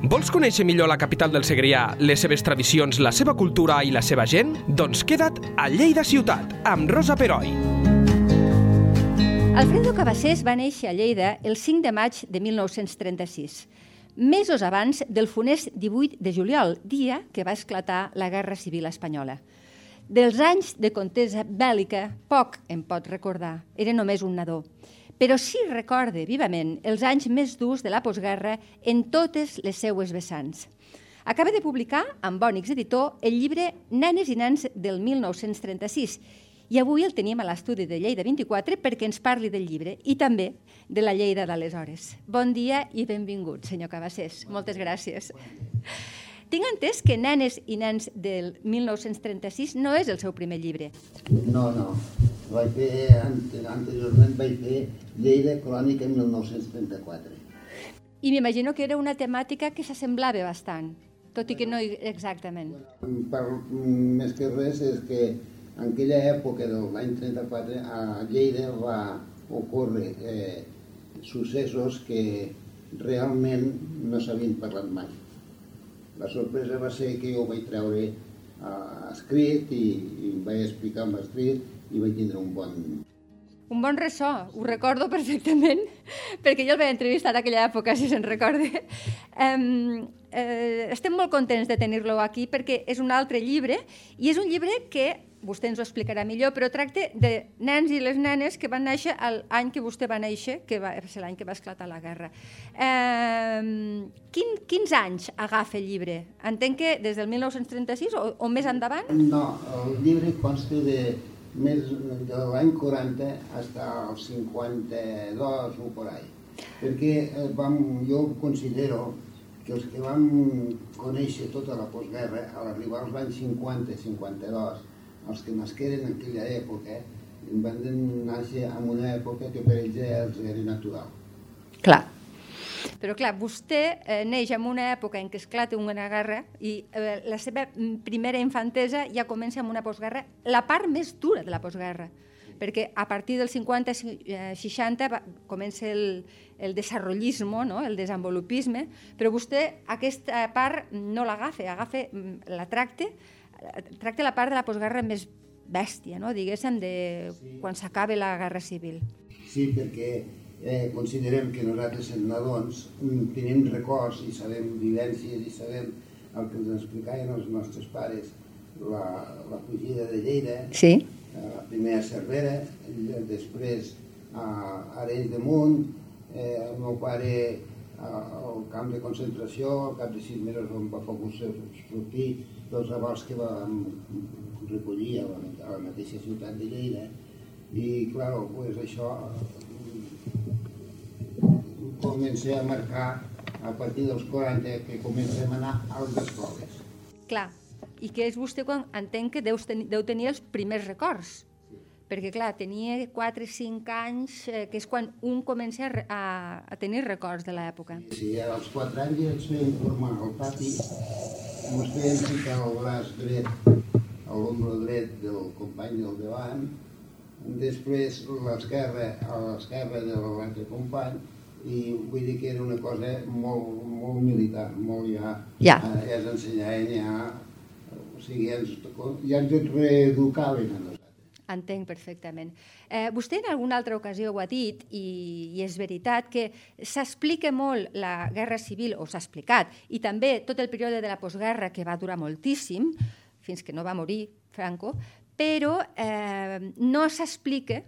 Vols conèixer millor la capital del Segrià, les seves tradicions, la seva cultura i la seva gent? Doncs queda't a Lleida Ciutat, amb Rosa Peroi. Alfredo Cabassés va néixer a Lleida el 5 de maig de 1936, mesos abans del funest 18 de juliol, dia que va esclatar la Guerra Civil Espanyola. Dels anys de contesa bèl·lica, poc em pot recordar, era només un nadó però sí recorde vivament els anys més durs de la postguerra en totes les seues vessants. Acaba de publicar, amb Bònix Editor, el llibre Nenes i nens del 1936 i avui el tenim a l'estudi de Lleida 24 perquè ens parli del llibre i també de la Lleida d'aleshores. Bon dia i benvingut, senyor Cabassés. Moltes gràcies. Tinc entès que Nenes i nens del 1936 no és el seu primer llibre. No, no vaig fer, anteriorment vaig fer Lleida Crònica 1934. I m'imagino que era una temàtica que s'assemblava bastant, tot i que no exactament. Per, més que res és que en aquella època de l'any 34 a Lleida va ocórrer eh, successos que realment no s'havien parlat mai. La sorpresa va ser que jo ho vaig treure eh, escrit i, i vaig explicar amb escrit i vaig tindre un bon... Un bon ressò, ho recordo perfectament, perquè jo el vaig entrevistar en aquella època, si se'n recorda. Um, eh, estem molt contents de tenir-lo aquí perquè és un altre llibre i és un llibre que vostè ens ho explicarà millor, però tracta de nens i les nenes que van néixer l'any que vostè va néixer, que va ser l'any que va esclatar la guerra. Eh, quin, quins anys agafa el llibre? Entenc que des del 1936 o, o més endavant? No, el llibre consta de més de l'any 40 fins al 52 o por ahí. Perquè eh, vam, jo considero que els que vam conèixer tota la postguerra, a l'arribar als anys 50-52, els que nasqueren en aquella època, van néixer en una època que per ells era natural. Clar. Però clar, vostè eh, neix en una època en què esclata una guerra i eh, la seva primera infantesa ja comença amb una postguerra, la part més dura de la postguerra, perquè a partir del 50-60 eh, comença el, el desarrollisme, no? el desenvolupisme, però vostè aquesta part no l'agafa, agafa, mm, la tracta, tracta la part de la postguerra més bèstia, no? diguéssim, de sí. quan s'acaba la guerra civil. Sí, perquè eh, considerem que nosaltres, els nadons, mm, tenim records i sabem vivències i sabem el que ens explicaven els nostres pares, la, la fugida de Lleida, sí. eh, la primera Cervera, després a Arenys de Munt, eh, el meu pare al camp de concentració, al cap de sis mesos on va poder sortir dels revolts que vam recollir a la, a la mateixa ciutat de Lleida i, clar, pues, això comença a marcar a partir dels 40 que comencem a anar a les escoles. Clar, i que és vostè quan entenc que deu, ten deu tenir els primers records. Sí. Perquè, clar, tenia 4 o 5 anys, eh, que és quan un comença a, a, a tenir records de l'època. Sí, als 4 anys ja ens feien formar al pati, ens feien ficar el braç dret, a l'ombro dret del company del davant, després l'esquerra a l'esquerra de l'altre company, i vull dir que era una cosa molt, molt militar, molt ja, ja. Eh, és ensenyar ja, o sigui, ens, ja ens reeducaven a nosaltres. Entenc perfectament. Eh, vostè en alguna altra ocasió ho ha dit, i, i és veritat, que s'explica molt la Guerra Civil, o s'ha explicat, i també tot el període de la postguerra, que va durar moltíssim, fins que no va morir Franco, però eh, no s'explica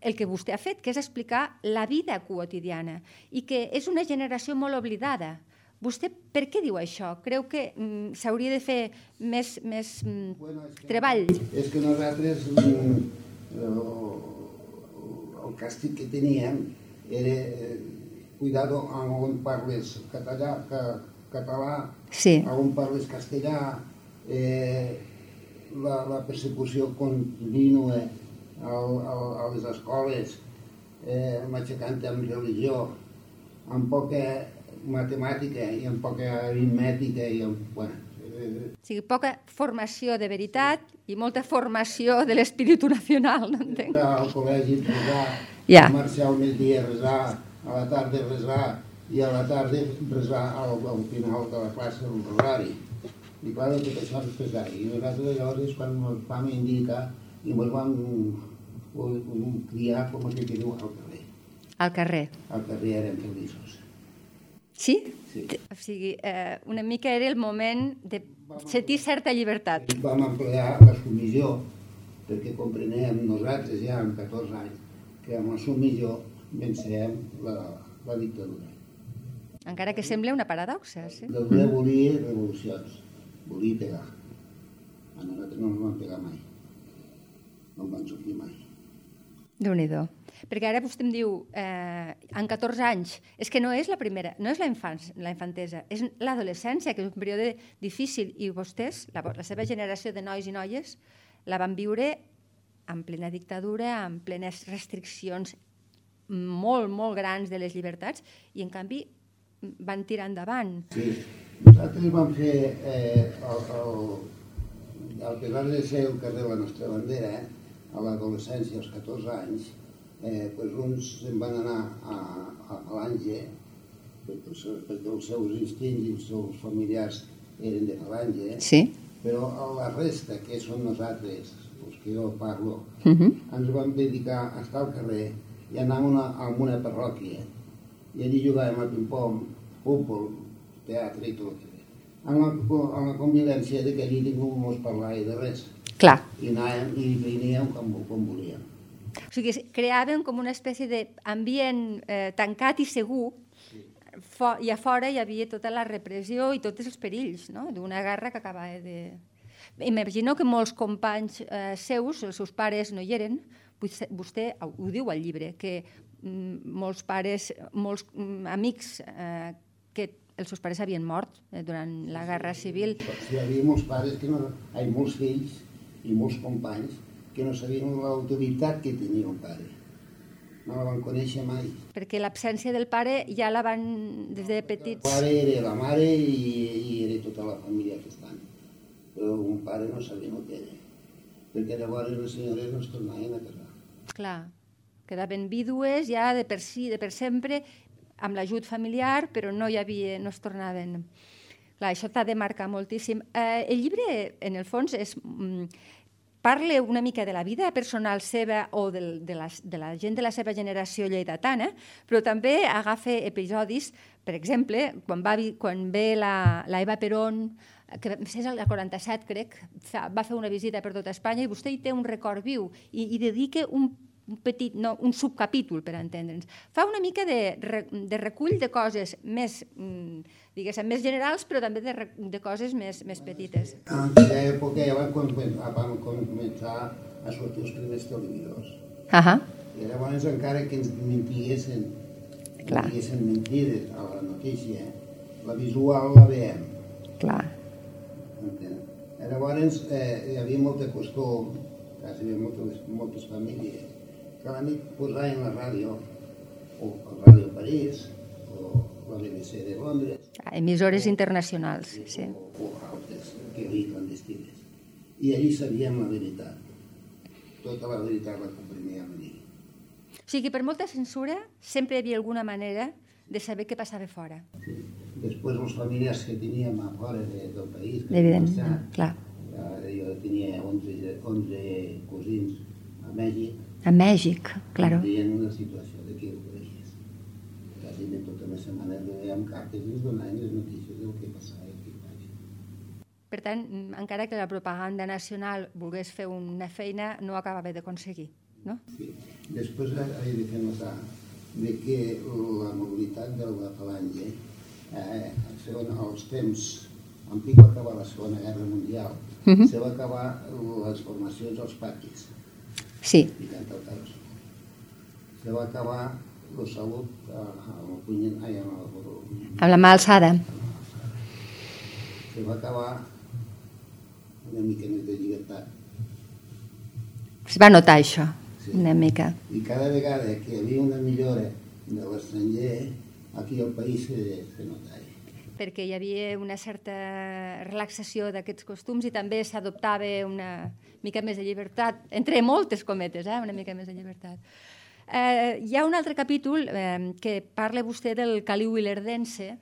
el que vostè ha fet, que és explicar la vida quotidiana i que és una generació molt oblidada. Vostè per què diu això? Creu que mm, s'hauria de fer més, més mm, bueno, és que, treball? És que nosaltres mm, el, el càstig que teníem era eh, cuidado on parles català, ca, català sí. on parles castellà, eh, la, la persecució contínua a, a les escoles, eh, matxacant amb religió, amb poca matemàtica i amb poca aritmètica i amb, bueno, eh, o sigui, poca formació de veritat i molta formació de l'espíritu nacional, no entenc? Al col·legi resar, ja. marxar al migdia a resar, a la tarda resar, i a la tarda resar al, al final de la classe el rosari. I clar, tot això és pesat. I nosaltres llavors és quan ens vam indicar i ens vam criar, com que diu, al carrer. Al carrer. Al carrer érem feliços. Sí? Sí. O sigui, eh, una mica era el moment de sentir certa llibertat. Vam emplear la submissió, perquè comprenem nosaltres ja amb 14 anys que amb la submissió vencem la, la dictadura. Encara que sembla una paradoxa, sí? De voler volia revolucions, volia pegar. A nosaltres no ens van pegar mai. En van sortir mai. déu nhi Perquè ara vostè em diu, eh, en 14 anys, és que no és la primera, no és la, infants, la infantesa, és l'adolescència, que és un període difícil, i vostès, la, la seva generació de nois i noies, la van viure en plena dictadura, amb plenes restriccions molt, molt grans de les llibertats, i en canvi van tirar endavant. Sí, nosaltres vam fer eh, el, el, el que va ser el carrer la nostra bandera, eh, a l'adolescència, als 14 anys, eh, pues uns se'n van anar a, a, a l'Ange, perquè, perquè els seus instints i els seus familiars eren de falange, Sí. però la resta, que són nosaltres, els que jo parlo, Uh -huh. ens vam dedicar a estar al carrer i anar a una, a una parròquia. I allí jugàvem a ping-pong, futbol, teatre i tot. Amb la, amb la convivència de que allí ningú no es parlava de res. I anàvem i veníem com, com volíem. O sigui, creaven com una espècie d'ambient eh, tancat i segur, Fo i a fora hi havia tota la repressió i tots els perills no? d'una guerra que acabava de... Imagino que molts companys eh, seus, els seus pares no hi eren, vostè, ho diu al llibre, que mm, molts pares, molts mm, amics eh, que els seus pares havien mort eh, durant la Guerra Civil. Doncs hi havia molts pares, que no, hi molts fills i molts companys que no sabien l'autoritat que tenia un pare. No la van conèixer mai. perquè l'absència del pare ja la van, des de El petits... pare era la mare i, i era tota la família que estan. Però un pare no sabia el que era. Perquè llavors les senyores no es tornaven a casar. Clar, quedaven vídues ja de per si, de per sempre, amb l'ajut familiar, però no hi havia, no es tornaven... Clar, això t'ha de marcar moltíssim. Eh, el llibre, en el fons, és... Mm, parla una mica de la vida personal seva o del, de, la, de la gent de la seva generació lleidatana, però també agafa episodis, per exemple, quan, va, quan ve la, la Eva Perón, que és el 47, crec, fa, va fer una visita per tot Espanya i vostè hi té un record viu i, i dedica un, un petit, no, un subcapítol, per entendre'ns. Fa una mica de, de recull de coses més, mm, diguéssim, més generals, però també de, de coses més, més petites. En aquella època ja van, comen- van començar a sortir els primers televisors. Ahà. I llavors encara que ens mentiguessin, Clar. diguessin mentides a la notícia, la visual la veiem. Clar. Entén? Llavors eh, hi havia molta costum, quasi hi havia moltes, moltes famílies, que la nit posaven la ràdio, o el Ràdio París, o la BBC de Londres, Emissores internacionals, sí. o, o altres que hi havia clandestines. I allí sabíem la veritat. Tota la veritat la comprimíem allí. O sigui que per molta censura sempre hi havia alguna manera de saber què passava fora. Sí. Després els familiars que teníem a fora de, del país, que Evident, han marxat, clar. eh, jo tenia 11, 11 cosins a Mèxic, A Mèxic, claro. I en una situació de que ho veies. Quasi de tota la setmana rebíem cartes i ens donaven les notícies del que passava aquí a Mèxic. Per tant, encara que la propaganda nacional volgués fer una feina, no ho acabava d'aconseguir, no? Sí. Després he de fer notar de que la mobilitat de la falange, eh, segons els temps, en pic va acabar la Segona Guerra Mundial, Mhm. se va acabar les formacions als patis Sí, i. Se va acabar la salut a, a la punyent, ai, a la, amb la mà alçada. se va acabar una mica més de llibertat. Es va notar això, Sí. una mica. I cada vegada que hi havia una millora de l'estranger, aquí al país se, se notava. Perquè hi havia una certa relaxació d'aquests costums i també s'adoptava una mica més de llibertat, entre moltes cometes, eh? una mica més de llibertat. Eh, hi ha un altre capítol eh, que parla vostè del caliu ilerdense,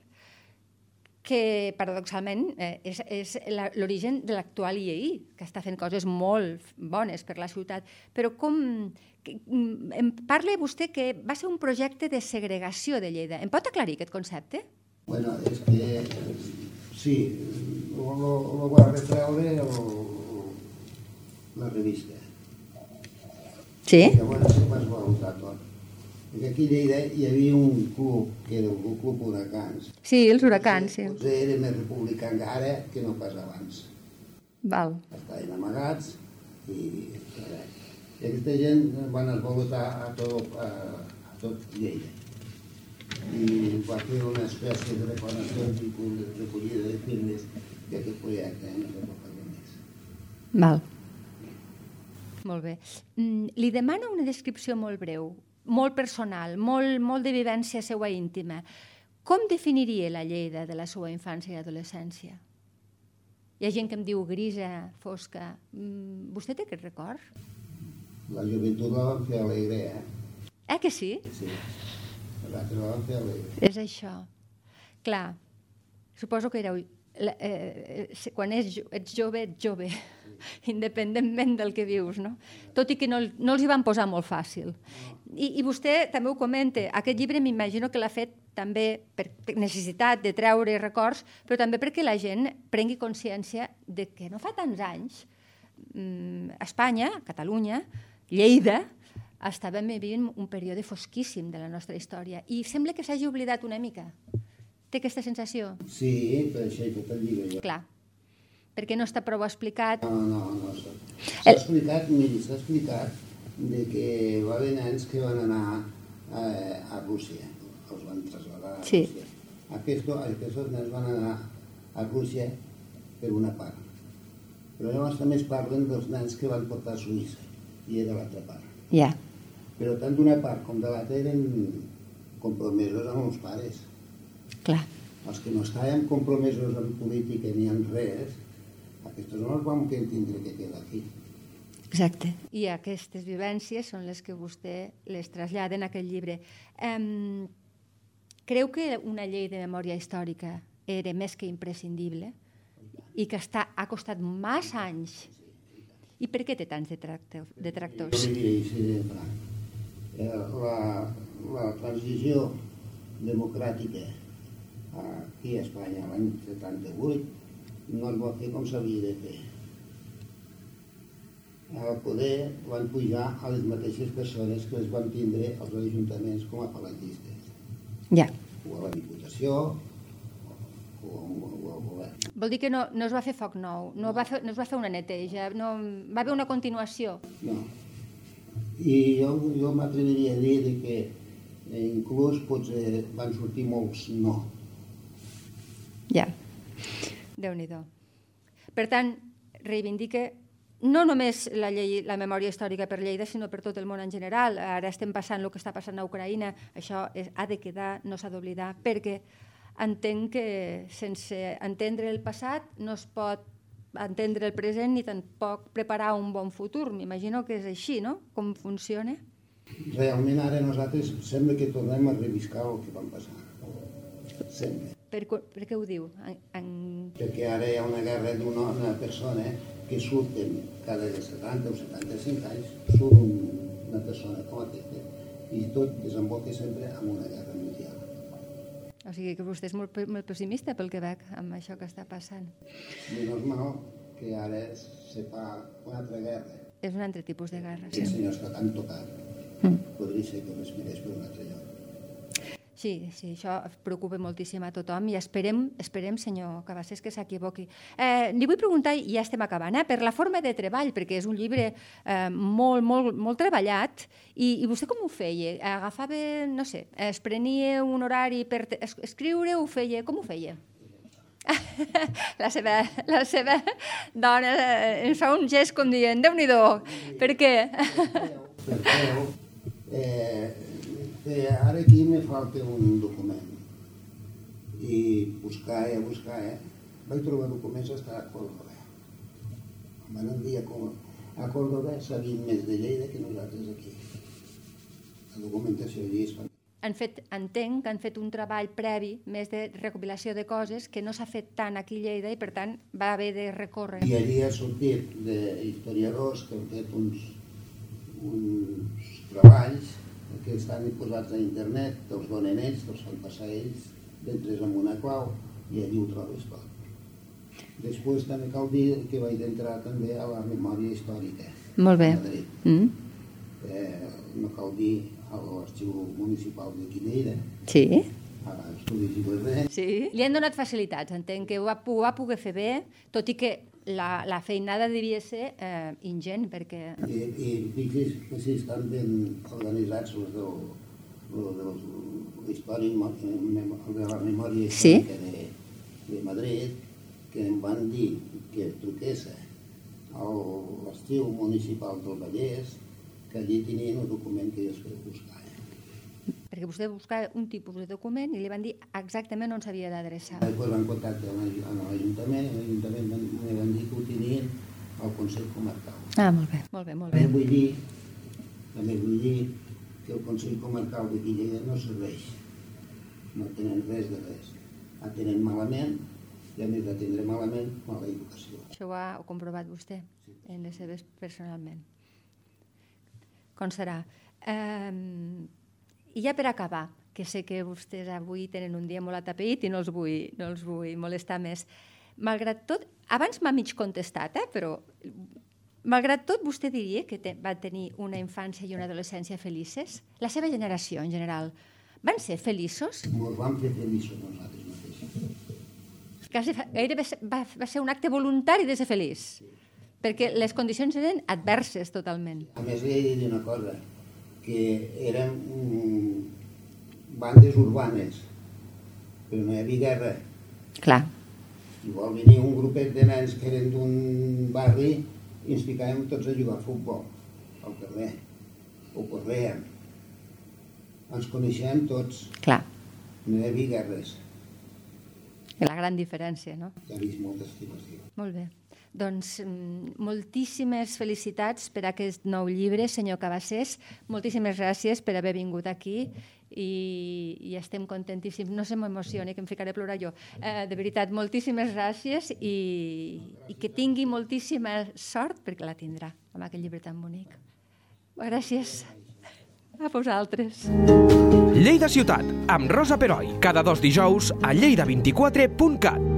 que paradoxalment eh, és, és l'origen de l'actual IEI, que està fent coses molt bones per la ciutat. Però com... Mm, em parla vostè que va ser un projecte de segregació de Lleida. Em pot aclarir aquest concepte? Bueno, és que sí, ho va retreure el, la revista. Sí? Llavors se va esvalutar tot. Perquè aquí a Lleida hi havia un club, que era el Club Huracans. Sí, els huracans, sí. Potser era més republicà encara que no pas abans. Val. Estaven amagats i, i aquesta gent van esvalutar a tot, a, a tot Lleida. I va fer una espècie de reclamació i recollida de firmes d'aquest projecte en no sé més. Val. Molt bé. Mm, li demano una descripció molt breu molt personal, molt, molt de vivència seva íntima. Com definiria la Lleida de la seva infància i adolescència? Hi ha gent que em diu grisa, fosca. Mm, vostè té aquest record? La joventut la vam fer alegre, eh? Eh que sí? Sí. La alegre. És això. Clar, suposo que éreu... Eh, eh, quan ets, ets jove, ets jove, independentment del que vius, no? Tot i que no, no els hi van posar molt fàcil. I, I vostè també ho comenta, aquest llibre m'imagino que l'ha fet també per, necessitat de treure records, però també perquè la gent prengui consciència de que no fa tants anys mm, Espanya, Catalunya, Lleida, estàvem vivint un període fosquíssim de la nostra història i sembla que s'hagi oblidat una mica. Té aquesta sensació? Sí, per això he fet el llibre. Clar, perquè no està prou explicat. No, no, no. S'ha explicat, miri, s'ha explicat de que va haver nens que van anar eh, a Rússia, els van traslladar a sí. Rússia. Aquests, aquests nens van anar a Rússia per una part. Però llavors també es parlen dels nens que van portar a Suïssa, i era l'altra part. Ja. Yeah. Però tant d'una part com de l'altra eren compromesos amb els pares. Clar. Els que no estàvem compromesos en política ni en res, aquests no els vam tindre que quedar aquí. Exacte. I aquestes vivències són les que vostè les trasllada en aquest llibre. Um, creu que una llei de memòria històrica era més que imprescindible i que està, ha costat massa anys. I per què té tants detractors? Jo li diré així de franc. Eh, la, la transició democràtica aquí a Espanya l'any 78 no es va fer com s'havia de fer al poder van pujar a les mateixes persones que les van tindre als ajuntaments com a palantistes. Ja. O a la Diputació, o, o, o al govern. Vol dir que no, no es va fer foc nou, no, va fer, no es va fer una neteja, no, va haver una continuació. No. I jo, jo m'atreviria a dir que eh, inclús potser van sortir molts no. Ja. Déu-n'hi-do. Per tant, reivindica no només la, llei, la memòria històrica per Lleida, sinó per tot el món en general. Ara estem passant el que està passant a Ucraïna, això és, ha de quedar, no s'ha d'oblidar, perquè entenc que sense entendre el passat no es pot entendre el present ni tampoc preparar un bon futur. M'imagino que és així, no?, com funciona. Realment ara nosaltres sembla que tornem a reviscar el que vam passar. Sempre. Per, per què ho diu? En, en... Perquè ara hi ha una guerra d'una persona que surten cada 70 o 75 anys, surt una persona com aquesta i tot desemboca sempre en una guerra mundial. O sigui que vostè és molt, molt pessimista pel que veig amb això que està passant. Menys mal que ara se fa una altra guerra. És un altre tipus de guerra, sí. El senyor està tan tocat. Mm. Podria ser que respirés per un altre lloc. Sí, sí, això preocupa moltíssim a tothom i esperem, esperem senyor Cabassés, que s'equivoqui. Eh, li vull preguntar, i ja estem acabant, eh, per la forma de treball, perquè és un llibre eh, molt, molt, molt treballat, i, i vostè com ho feia? Agafava, no sé, es prenia un horari per es, escriure, ho feia, com ho feia? la, seva, la seva dona eh, ens fa un gest com dient, Déu-n'hi-do, per què? Per què? Eh, ara aquí me falta un document. I buscar, eh, buscar, eh. Vaig trobar documents a Córdoba. Em van enviar a, a Córdoba sabien més de Lleida que nosaltres aquí. La documentació allí és. Han fet, entenc que han fet un treball previ més de recopilació de coses que no s'ha fet tant aquí a Lleida i per tant va haver de recórrer. I allí ha sortit d'historiadors que han fet uns, uns treballs que estan posats a internet, te'ls donen ells, te'ls fan passar ells, entres amb una clau i allí ho trobes tot. Després també cal dir que vaig entrar també a la memòria històrica. Molt bé. Mm. Eh, no cal dir a l'arxiu municipal de Quinera, Sí. a l'estudi Sí. Li han donat facilitats, entenc que ho va, ho va poder fer bé, tot i que la, la feinada devia ser eh, ingent, perquè... i, i fixi's que si estan ben organitzats els del, els del de la memòria Sí. de, de Madrid, que em van dir que truqués a l'estiu municipal del Vallès, que allí tenien un document que jo es buscar. Eh? perquè vostè buscava un tipus de document i li van dir exactament on s'havia d'adreçar. Van contactar amb l'Aj- amb l'Ajuntament, i l'Ajuntament van, me van dir que ho tenien al Consell Comarcal. Ah, molt bé, molt bé, molt També bé. vull dir, també vull dir que el Consell Comarcal de Lleida no serveix. No tenen res de res. Atenen malament i a més d'atendre malament, mala educació. Això ho ha comprovat vostè en les seves personalment. Com serà? Um, I ja per acabar, que sé que vostès avui tenen un dia molt atapeït i no els vull, no els vull molestar més. Malgrat tot, abans m'ha mig contestat, eh, però malgrat tot vostè diria que te, va tenir una infància i una adolescència felices? La seva generació, en general, van ser feliços? Ens vam fer feliços nosaltres mateixos. Quasi, gairebé va, va ser un acte voluntari de ser feliç, perquè les condicions eren adverses totalment. A més, li he dir una cosa, que érem mm, bandes urbanes, però no hi havia guerra. Clar. Igual venia un grupet de nens que eren d'un barri i ens ficàvem tots a jugar a futbol al carrer. O corrèiem. Ens coneixem tots, Clar, no hi havia guerres. La gran diferència, no? Ha vist molta estimació. Molt bé. Doncs mm, moltíssimes felicitats per aquest nou llibre, senyor Cabassés. Moltíssimes gràcies per haver vingut aquí i, i estem contentíssims. No se m'emocioni, que em ficaré a plorar jo. Eh, de veritat, moltíssimes gràcies i, i que tingui moltíssima sort, perquè la tindrà, amb aquest llibre tan bonic. Gràcies. A vosaltres. Lleida Ciutat, amb Rosa Peroi, cada dos dijous a lleida24.cat.